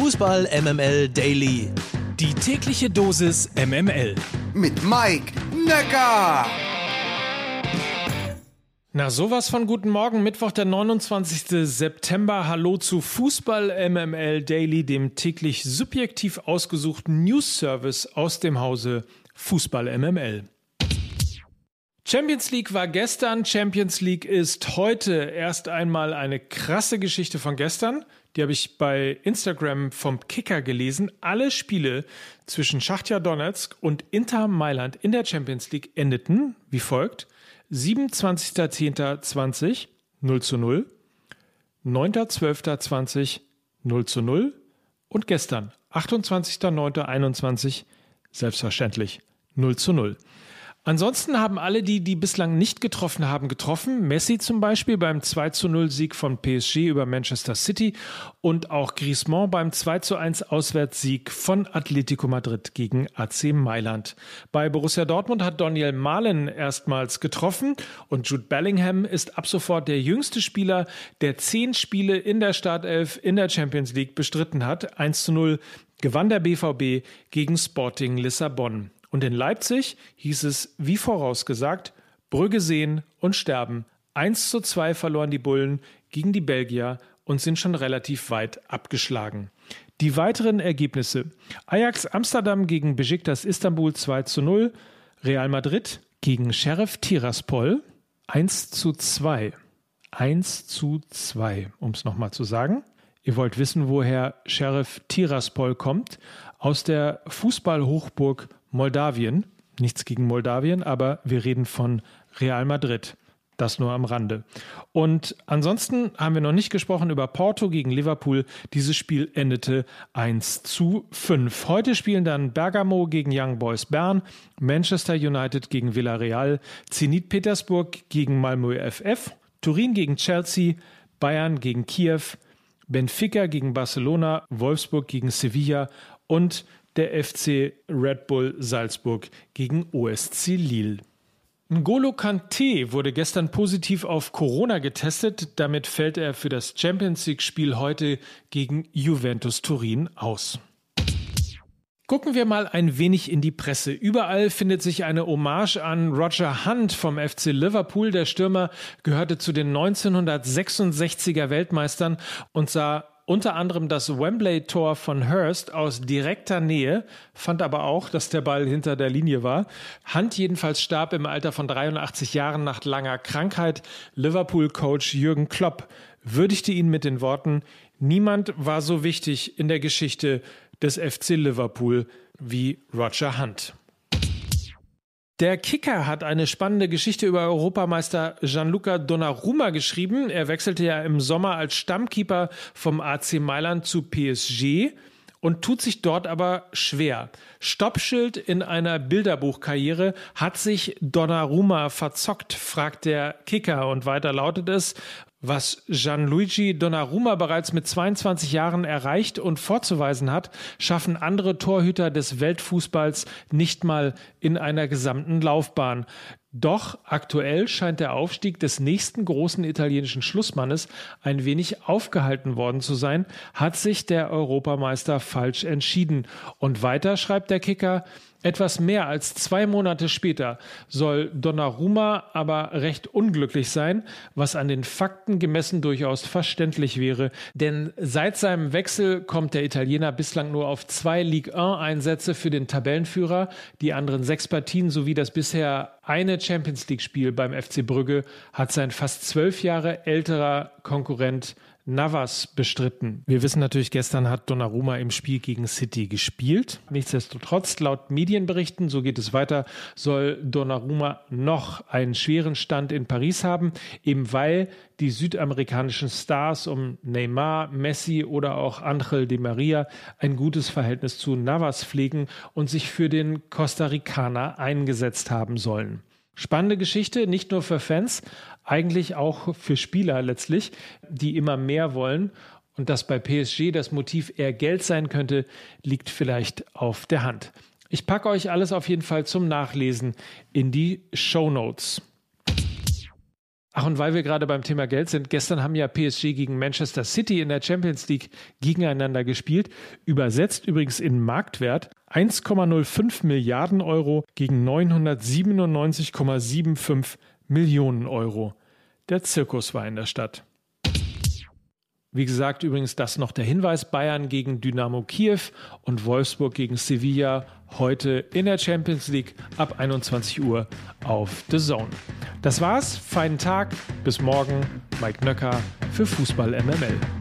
Fußball MML Daily. Die tägliche Dosis MML. Mit Mike Necker. Na, sowas von guten Morgen, Mittwoch, der 29. September. Hallo zu Fußball MML Daily, dem täglich subjektiv ausgesuchten News Service aus dem Hause Fußball MML. Champions League war gestern, Champions League ist heute erst einmal eine krasse Geschichte von gestern. Die habe ich bei Instagram vom Kicker gelesen. Alle Spiele zwischen Schachtja Donetsk und Inter Mailand in der Champions League endeten wie folgt. 27.10.20 0 zu 0, 9.12.20 0 zu 0 und gestern 28.09.21 selbstverständlich 0 zu 0. Ansonsten haben alle, die, die bislang nicht getroffen haben, getroffen. Messi zum Beispiel beim 2 zu 0 Sieg von PSG über Manchester City und auch Griezmann beim 2 zu 1 Auswärtssieg von Atletico Madrid gegen AC Mailand. Bei Borussia Dortmund hat Daniel Mahlen erstmals getroffen und Jude Bellingham ist ab sofort der jüngste Spieler, der zehn Spiele in der Startelf in der Champions League bestritten hat. 1 zu 0 gewann der BVB gegen Sporting Lissabon. Und in Leipzig hieß es, wie vorausgesagt, Brügge sehen und sterben. 1 zu 2 verloren die Bullen gegen die Belgier und sind schon relativ weit abgeschlagen. Die weiteren Ergebnisse. Ajax Amsterdam gegen Besiktas Istanbul 2 zu 0. Real Madrid gegen Sheriff Tiraspol 1 zu 2. 1 zu 2, um es nochmal zu sagen. Ihr wollt wissen, woher Sheriff Tiraspol kommt? Aus der Fußballhochburg Moldawien. Nichts gegen Moldawien, aber wir reden von Real Madrid. Das nur am Rande. Und ansonsten haben wir noch nicht gesprochen über Porto gegen Liverpool. Dieses Spiel endete 1 zu 5. Heute spielen dann Bergamo gegen Young Boys Bern, Manchester United gegen Villarreal, Zenit Petersburg gegen Malmö FF, Turin gegen Chelsea, Bayern gegen Kiew, Benfica gegen Barcelona, Wolfsburg gegen Sevilla und der FC Red Bull Salzburg gegen OSC Lille. N'Golo Kanté wurde gestern positiv auf Corona getestet. Damit fällt er für das Champions League-Spiel heute gegen Juventus Turin aus. Gucken wir mal ein wenig in die Presse. Überall findet sich eine Hommage an Roger Hunt vom FC Liverpool. Der Stürmer gehörte zu den 1966er Weltmeistern und sah unter anderem das Wembley-Tor von Hurst aus direkter Nähe, fand aber auch, dass der Ball hinter der Linie war. Hunt jedenfalls starb im Alter von 83 Jahren nach langer Krankheit. Liverpool-Coach Jürgen Klopp würdigte ihn mit den Worten, niemand war so wichtig in der Geschichte des FC Liverpool wie Roger Hunt. Der Kicker hat eine spannende Geschichte über Europameister Gianluca Donnarumma geschrieben. Er wechselte ja im Sommer als Stammkeeper vom AC Mailand zu PSG und tut sich dort aber schwer. Stoppschild in einer Bilderbuchkarriere hat sich Donnarumma verzockt, fragt der Kicker und weiter lautet es, was Gianluigi Donnarumma bereits mit 22 Jahren erreicht und vorzuweisen hat, schaffen andere Torhüter des Weltfußballs nicht mal in einer gesamten Laufbahn. Doch aktuell scheint der Aufstieg des nächsten großen italienischen Schlussmannes ein wenig aufgehalten worden zu sein, hat sich der Europameister falsch entschieden. Und weiter schreibt der Kicker, etwas mehr als zwei Monate später soll Donnarumma aber recht unglücklich sein, was an den Fakten gemessen durchaus verständlich wäre, denn seit seinem Wechsel kommt der Italiener bislang nur auf zwei Ligue 1 Einsätze für den Tabellenführer, die anderen sechs Partien sowie das bisher eine Champions League Spiel beim FC Brügge hat sein fast zwölf Jahre älterer Konkurrent Navas bestritten. Wir wissen natürlich, gestern hat Donnarumma im Spiel gegen City gespielt. Nichtsdestotrotz, laut Medienberichten, so geht es weiter, soll Donnarumma noch einen schweren Stand in Paris haben, eben weil die südamerikanischen Stars um Neymar, Messi oder auch Angel Di Maria ein gutes Verhältnis zu Navas pflegen und sich für den Costa Ricaner eingesetzt haben sollen. Spannende Geschichte, nicht nur für Fans, eigentlich auch für Spieler letztlich, die immer mehr wollen. Und dass bei PSG das Motiv eher Geld sein könnte, liegt vielleicht auf der Hand. Ich packe euch alles auf jeden Fall zum Nachlesen in die Show Notes. Ach, und weil wir gerade beim Thema Geld sind, gestern haben ja PSG gegen Manchester City in der Champions League gegeneinander gespielt. Übersetzt übrigens in Marktwert 1,05 Milliarden Euro gegen 997,75 Millionen Euro. Der Zirkus war in der Stadt. Wie gesagt, übrigens das noch der Hinweis: Bayern gegen Dynamo Kiew und Wolfsburg gegen Sevilla heute in der Champions League ab 21 Uhr auf The Zone. Das war's. Feinen Tag. Bis morgen. Mike Nöcker für Fußball MML.